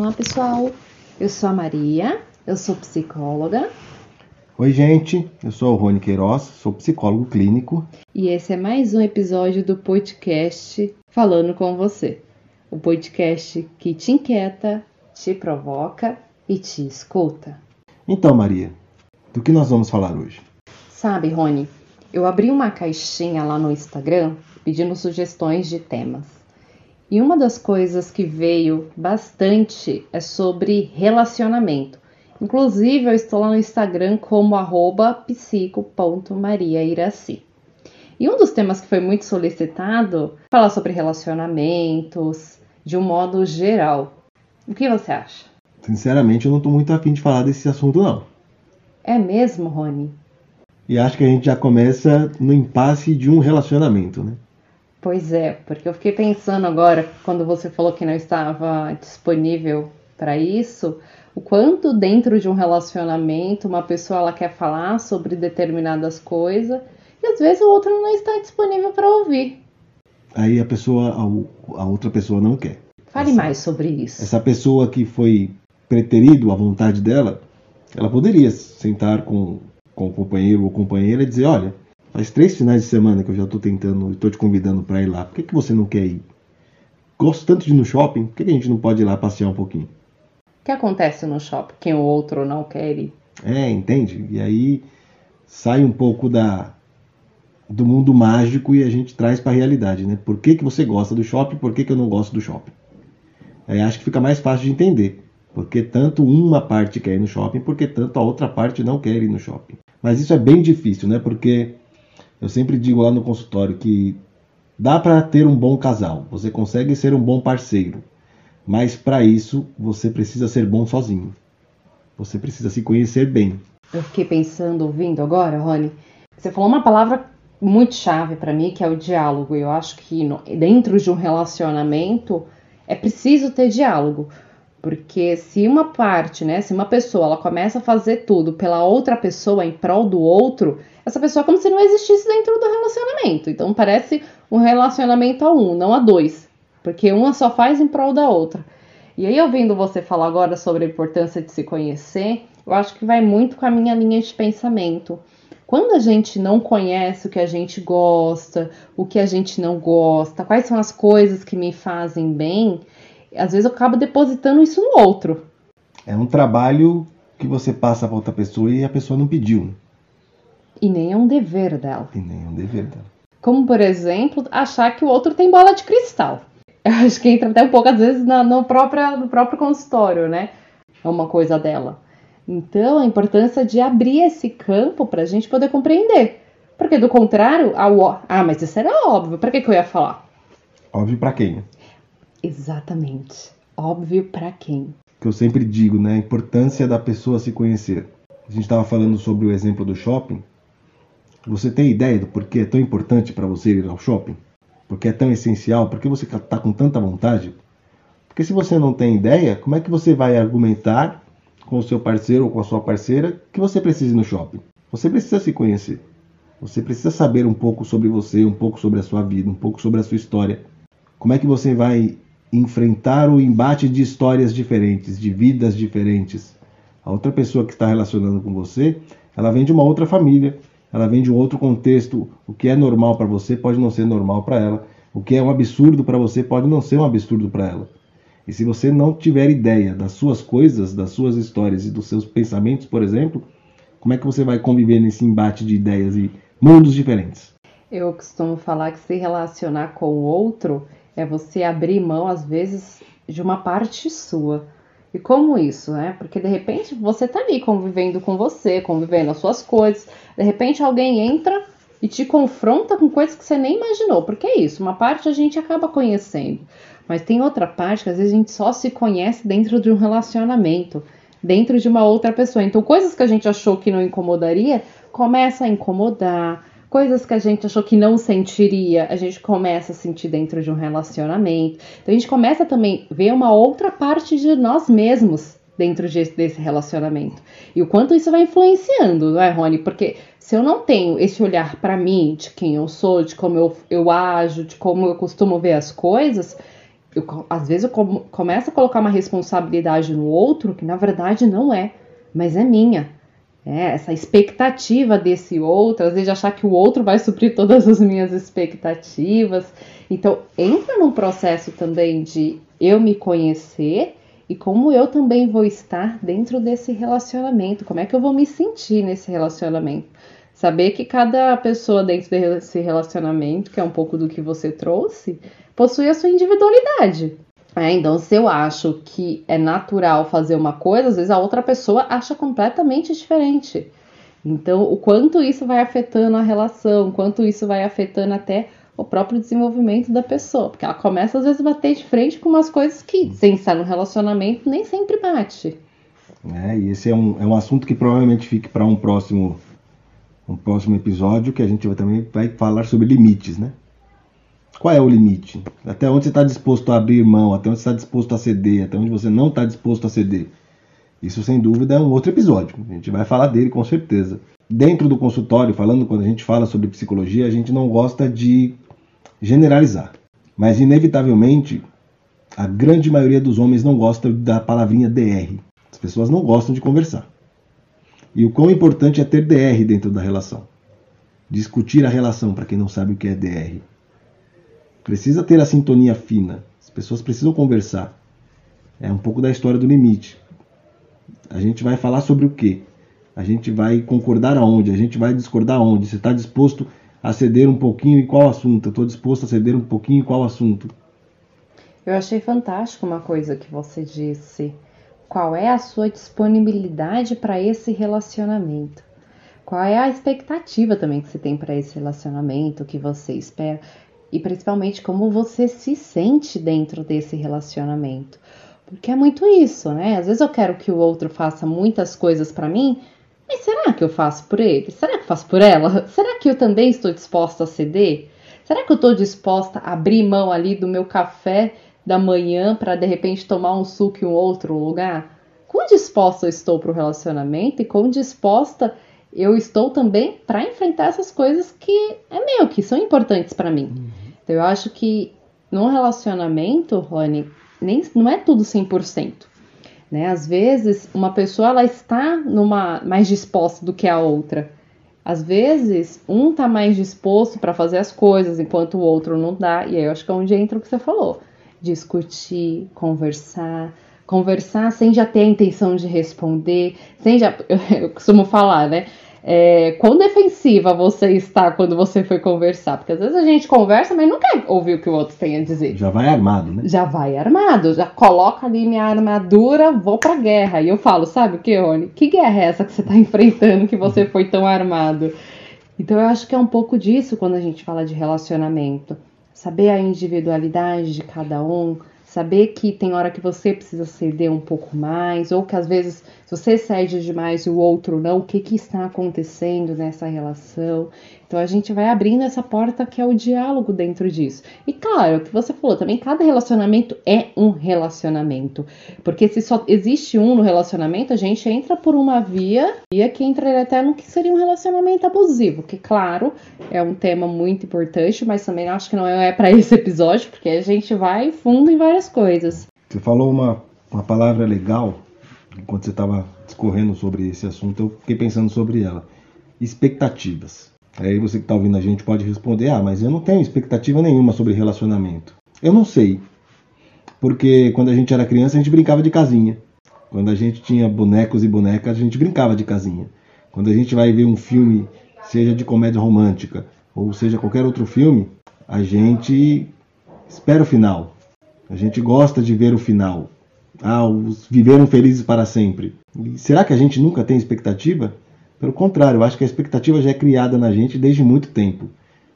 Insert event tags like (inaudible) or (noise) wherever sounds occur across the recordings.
Olá pessoal, eu sou a Maria, eu sou psicóloga. Oi gente, eu sou o Rony Queiroz, sou psicólogo clínico. E esse é mais um episódio do podcast Falando com Você. O podcast que te inquieta, te provoca e te escuta. Então Maria, do que nós vamos falar hoje? Sabe Rony, eu abri uma caixinha lá no Instagram pedindo sugestões de temas. E uma das coisas que veio bastante é sobre relacionamento. Inclusive, eu estou lá no Instagram como psico.mariairaci. E um dos temas que foi muito solicitado falar sobre relacionamentos de um modo geral. O que você acha? Sinceramente, eu não estou muito afim de falar desse assunto, não. É mesmo, Rony? E acho que a gente já começa no impasse de um relacionamento, né? Pois é, porque eu fiquei pensando agora, quando você falou que não estava disponível para isso, o quanto dentro de um relacionamento uma pessoa ela quer falar sobre determinadas coisas e às vezes o outro não está disponível para ouvir. Aí a pessoa, a, outra pessoa não quer. Fale essa, mais sobre isso. Essa pessoa que foi preterido à vontade dela, ela poderia sentar com, com o companheiro ou companheira e dizer, olha, Faz três finais de semana que eu já estou tentando, estou te convidando para ir lá. Por que, que você não quer ir? Gosto tanto de ir no shopping, por que, que a gente não pode ir lá passear um pouquinho? O que acontece no shopping? Quem o outro não quer ir? É, entende? E aí sai um pouco da do mundo mágico e a gente traz para a realidade, né? Por que, que você gosta do shopping? Por que, que eu não gosto do shopping? Aí acho que fica mais fácil de entender. Porque tanto uma parte quer ir no shopping, porque tanto a outra parte não quer ir no shopping. Mas isso é bem difícil, né? Porque eu sempre digo lá no consultório que dá para ter um bom casal, você consegue ser um bom parceiro, mas para isso você precisa ser bom sozinho. Você precisa se conhecer bem. Eu fiquei pensando, ouvindo agora, Rony, você falou uma palavra muito chave para mim, que é o diálogo. Eu acho que dentro de um relacionamento é preciso ter diálogo. Porque se uma parte, né, se uma pessoa ela começa a fazer tudo pela outra pessoa em prol do outro, essa pessoa é como se não existisse dentro do relacionamento. Então parece um relacionamento a um, não a dois. Porque uma só faz em prol da outra. E aí, ouvindo você falar agora sobre a importância de se conhecer, eu acho que vai muito com a minha linha de pensamento. Quando a gente não conhece o que a gente gosta, o que a gente não gosta, quais são as coisas que me fazem bem, às vezes eu acabo depositando isso no outro. É um trabalho que você passa para outra pessoa e a pessoa não pediu. E nem é um dever dela. E nem é um dever dela. Como, por exemplo, achar que o outro tem bola de cristal. (laughs) Eu acho que entra até um pouco, às vezes, no, no, próprio, no próprio consultório, né? É uma coisa dela. Então, a importância de abrir esse campo para a gente poder compreender. Porque, do contrário, ah, ah mas isso era óbvio, para que, que eu ia falar? Óbvio para quem? Exatamente. Óbvio para quem? Que eu sempre digo, né? A importância da pessoa se conhecer. A gente estava falando sobre o exemplo do shopping. Você tem ideia do porquê é tão importante para você ir ao shopping? Porque é tão essencial? Porque você está com tanta vontade? Porque se você não tem ideia, como é que você vai argumentar com o seu parceiro ou com a sua parceira que você precisa ir no shopping? Você precisa se conhecer. Você precisa saber um pouco sobre você, um pouco sobre a sua vida, um pouco sobre a sua história. Como é que você vai enfrentar o embate de histórias diferentes, de vidas diferentes. A outra pessoa que está relacionando com você, ela vem de uma outra família, ela vem de um outro contexto. O que é normal para você pode não ser normal para ela. O que é um absurdo para você pode não ser um absurdo para ela. E se você não tiver ideia das suas coisas, das suas histórias e dos seus pensamentos, por exemplo, como é que você vai conviver nesse embate de ideias e mundos diferentes? Eu costumo falar que se relacionar com o outro é você abrir mão, às vezes, de uma parte sua. E como isso, né? Porque de repente você tá ali convivendo com você, convivendo as suas coisas, de repente alguém entra e te confronta com coisas que você nem imaginou. Porque é isso, uma parte a gente acaba conhecendo, mas tem outra parte que às vezes a gente só se conhece dentro de um relacionamento, dentro de uma outra pessoa. Então, coisas que a gente achou que não incomodaria, começa a incomodar, coisas que a gente achou que não sentiria, a gente começa a sentir dentro de um relacionamento. Então a gente começa também a ver uma outra parte de nós mesmos dentro de, desse relacionamento. E o quanto isso vai influenciando, não é, Rony? Porque se eu não tenho esse olhar para mim, de quem eu sou, de como eu, eu ajo, de como eu costumo ver as coisas, eu, às vezes eu com, começo a colocar uma responsabilidade no outro que na verdade não é, mas é minha. É, essa expectativa desse outro, às vezes achar que o outro vai suprir todas as minhas expectativas. Então, entra num processo também de eu me conhecer e como eu também vou estar dentro desse relacionamento, como é que eu vou me sentir nesse relacionamento. Saber que cada pessoa dentro desse relacionamento, que é um pouco do que você trouxe, possui a sua individualidade. É, então, se eu acho que é natural fazer uma coisa, às vezes a outra pessoa acha completamente diferente. Então, o quanto isso vai afetando a relação, quanto isso vai afetando até o próprio desenvolvimento da pessoa, porque ela começa às vezes a bater de frente com umas coisas que, sem estar no relacionamento, nem sempre bate. É, e esse é um, é um assunto que provavelmente fique para um próximo, um próximo episódio, que a gente vai, também vai falar sobre limites, né? Qual é o limite? Até onde você está disposto a abrir mão, até onde você está disposto a ceder, até onde você não está disposto a ceder. Isso, sem dúvida, é um outro episódio. A gente vai falar dele com certeza. Dentro do consultório, falando quando a gente fala sobre psicologia, a gente não gosta de generalizar. Mas, inevitavelmente, a grande maioria dos homens não gosta da palavrinha DR. As pessoas não gostam de conversar. E o quão importante é ter DR dentro da relação. Discutir a relação, para quem não sabe o que é DR. Precisa ter a sintonia fina. As pessoas precisam conversar. É um pouco da história do limite. A gente vai falar sobre o quê? A gente vai concordar aonde? A gente vai discordar aonde? Você está disposto a ceder um pouquinho em qual assunto? Eu estou disposto a ceder um pouquinho em qual assunto? Eu achei fantástico uma coisa que você disse. Qual é a sua disponibilidade para esse relacionamento? Qual é a expectativa também que você tem para esse relacionamento, que você espera? E principalmente como você se sente dentro desse relacionamento. Porque é muito isso, né? Às vezes eu quero que o outro faça muitas coisas para mim, mas será que eu faço por ele? Será que eu faço por ela? (laughs) Será que eu também estou disposta a ceder? Será que eu estou disposta a abrir mão ali do meu café da manhã para de repente tomar um suco em um outro lugar? Quão disposta eu estou para o relacionamento e quão disposta eu estou também para enfrentar essas coisas que é meu, que são importantes para mim. Então eu acho que num relacionamento, Rony, nem, não é tudo 100%. Né? Às vezes, uma pessoa ela está numa mais disposta do que a outra. Às vezes, um está mais disposto para fazer as coisas, enquanto o outro não dá. E aí eu acho que é onde entra o que você falou: discutir, conversar, conversar sem já ter a intenção de responder, sem já. (laughs) Eu costumo falar, né? É, quão defensiva você está quando você foi conversar? Porque às vezes a gente conversa, mas não quer ouvir o que o outro tem a dizer. Já vai armado, né? Já vai armado, já coloca ali minha armadura, vou pra guerra. E eu falo, sabe o que, Rony? Que guerra é essa que você tá (laughs) enfrentando que você foi tão armado? Então eu acho que é um pouco disso quando a gente fala de relacionamento. Saber a individualidade de cada um, saber que tem hora que você precisa ceder um pouco mais, ou que às vezes você cede demais e o outro não, o que, que está acontecendo nessa relação. Então a gente vai abrindo essa porta que é o diálogo dentro disso. E claro, o que você falou, também cada relacionamento é um relacionamento. Porque se só existe um no relacionamento, a gente entra por uma via, via que entra até no que seria um relacionamento abusivo, que claro, é um tema muito importante, mas também acho que não é para esse episódio, porque a gente vai fundo em várias coisas. Você falou uma, uma palavra legal enquanto você estava discorrendo sobre esse assunto, eu fiquei pensando sobre ela. Expectativas. Aí você que está ouvindo a gente pode responder: ah, mas eu não tenho expectativa nenhuma sobre relacionamento. Eu não sei. Porque quando a gente era criança, a gente brincava de casinha. Quando a gente tinha bonecos e bonecas, a gente brincava de casinha. Quando a gente vai ver um filme, seja de comédia romântica ou seja qualquer outro filme, a gente espera o final. A gente gosta de ver o final. Ah, os viveram felizes para sempre. E será que a gente nunca tem expectativa? Pelo contrário, eu acho que a expectativa já é criada na gente desde muito tempo.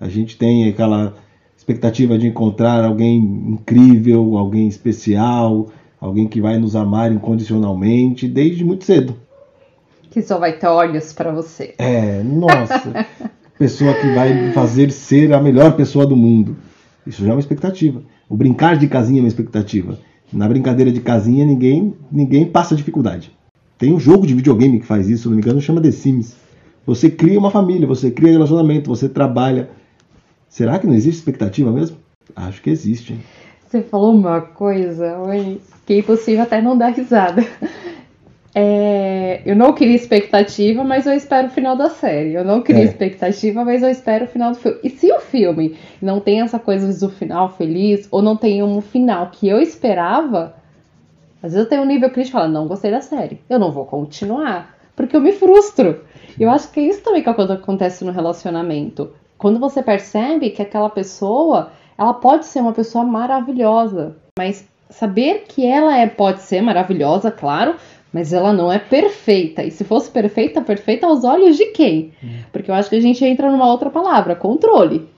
A gente tem aquela expectativa de encontrar alguém incrível, alguém especial, alguém que vai nos amar incondicionalmente desde muito cedo. Que só vai ter olhos para você. É, nossa. (laughs) pessoa que vai fazer ser a melhor pessoa do mundo. Isso já é uma expectativa. O brincar de casinha é uma expectativa. Na brincadeira de casinha ninguém ninguém passa dificuldade. Tem um jogo de videogame que faz isso, se não me engano, chama The Sims. Você cria uma família, você cria relacionamento, você trabalha. Será que não existe expectativa mesmo? Acho que existe. Você falou uma coisa, oi, que é impossível até não dar risada. É, eu não queria expectativa, mas eu espero o final da série. Eu não queria é. expectativa, mas eu espero o final do filme. E se o filme não tem essa coisa do final feliz, ou não tem um final que eu esperava, às vezes eu tenho um nível crítico e falo, não gostei da série. Eu não vou continuar, porque eu me frustro. Eu acho que é isso também que acontece no relacionamento. Quando você percebe que aquela pessoa, ela pode ser uma pessoa maravilhosa, mas saber que ela é, pode ser maravilhosa, claro, mas ela não é perfeita. E se fosse perfeita, perfeita aos olhos de quem? Hum. Porque eu acho que a gente entra numa outra palavra, controle.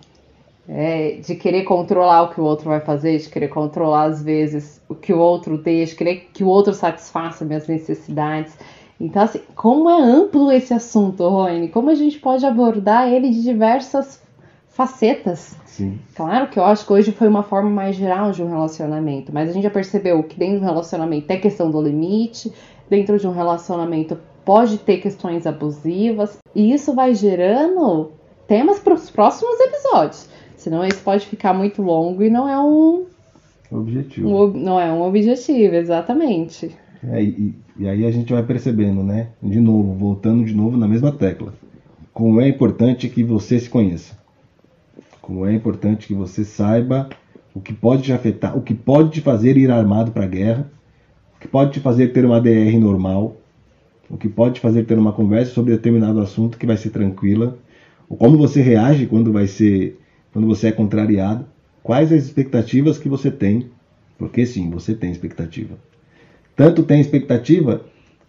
É, de querer controlar o que o outro vai fazer, de querer controlar às vezes o que o outro deixa, querer que o outro satisfaça minhas necessidades. Então, assim, como é amplo esse assunto, Rony? Como a gente pode abordar ele de diversas facetas? Sim. Claro que eu acho que hoje foi uma forma mais geral de um relacionamento, mas a gente já percebeu que dentro do relacionamento tem questão do limite, dentro de um relacionamento pode ter questões abusivas, e isso vai gerando temas para os próximos episódios. Senão isso pode ficar muito longo e não é um objetivo. Um, não é um objetivo, exatamente. É, e, e aí a gente vai percebendo, né? De novo, voltando de novo na mesma tecla. Como é importante que você se conheça. Como é importante que você saiba o que pode te afetar, o que pode te fazer ir armado para a guerra o que pode te fazer ter uma DR normal, o que pode te fazer ter uma conversa sobre determinado assunto que vai ser tranquila, ou como você reage quando vai ser quando você é contrariado, quais as expectativas que você tem, porque sim, você tem expectativa. Tanto tem expectativa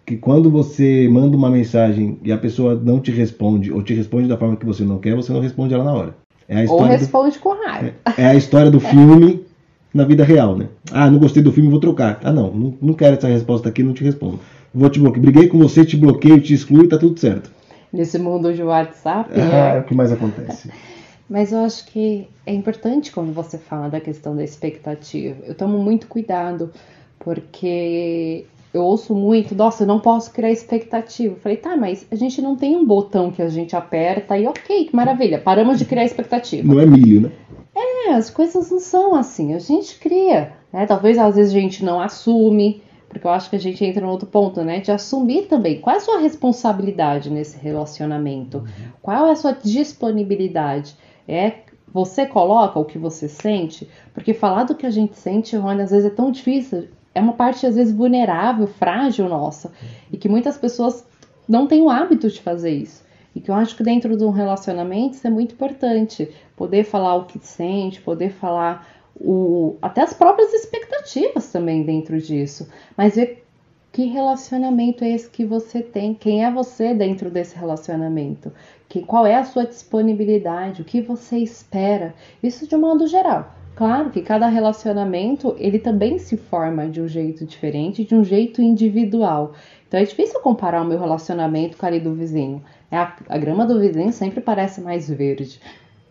que quando você manda uma mensagem e a pessoa não te responde ou te responde da forma que você não quer, você não responde ela na hora. É ou responde do, com raiva. É, é a história do (laughs) filme na vida real, né? Ah, não gostei do filme, vou trocar. Ah, não, não, não quero essa resposta aqui, não te respondo. Vou te bloquear. Briguei com você, te bloqueio, te excluo e tá tudo certo. Nesse mundo de WhatsApp. Ah, é, é o que mais acontece. (laughs) Mas eu acho que é importante quando você fala da questão da expectativa. Eu tomo muito cuidado, porque eu ouço muito, nossa, eu não posso criar expectativa. Eu falei, tá, mas a gente não tem um botão que a gente aperta e ok, que maravilha, paramos de criar expectativa. Não é milho, né? É, as coisas não são assim, a gente cria, né? Talvez às vezes a gente não assume, porque eu acho que a gente entra no outro ponto, né? De assumir também. Qual é a sua responsabilidade nesse relacionamento? Qual é a sua disponibilidade? É você coloca o que você sente? Porque falar do que a gente sente, Rony, às vezes é tão difícil. É uma parte, às vezes, vulnerável, frágil nossa. E que muitas pessoas não têm o hábito de fazer isso. E que eu acho que dentro de um relacionamento isso é muito importante. Poder falar o que sente, poder falar o, até as próprias expectativas também dentro disso. Mas ver que relacionamento é esse que você tem, quem é você dentro desse relacionamento, que, qual é a sua disponibilidade, o que você espera. Isso de um modo geral. Claro que cada relacionamento ele também se forma de um jeito diferente, de um jeito individual. Então é difícil comparar o meu relacionamento com a do vizinho. É a, a grama do vizinho sempre parece mais verde.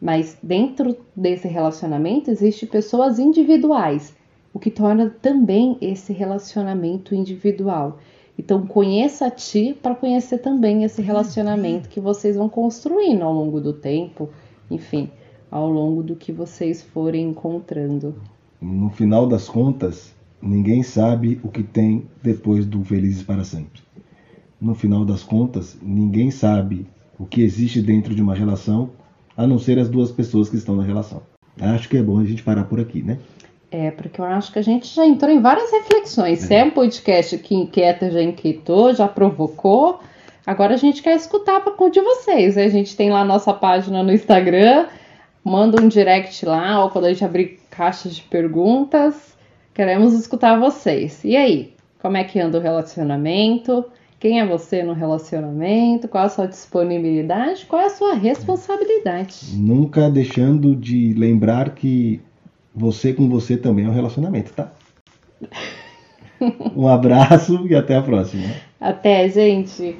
Mas dentro desse relacionamento existem pessoas individuais, o que torna também esse relacionamento individual. Então conheça a ti para conhecer também esse relacionamento que vocês vão construindo ao longo do tempo, enfim, ao longo do que vocês forem encontrando. No final das contas, ninguém sabe o que tem depois do Felizes para Sempre no final das contas, ninguém sabe o que existe dentro de uma relação, a não ser as duas pessoas que estão na relação. Acho que é bom a gente parar por aqui, né? É, porque eu acho que a gente já entrou em várias reflexões. É. Se é um podcast que inquieta, já inquietou, já provocou. Agora a gente quer escutar para de vocês. A gente tem lá a nossa página no Instagram, manda um direct lá, ou quando a gente abrir caixas de perguntas. Queremos escutar vocês. E aí? Como é que anda o relacionamento? Quem é você no relacionamento? Qual a sua disponibilidade? Qual é a sua responsabilidade? Nunca deixando de lembrar que você com você também é um relacionamento, tá? um abraço e até a próxima. Até, gente.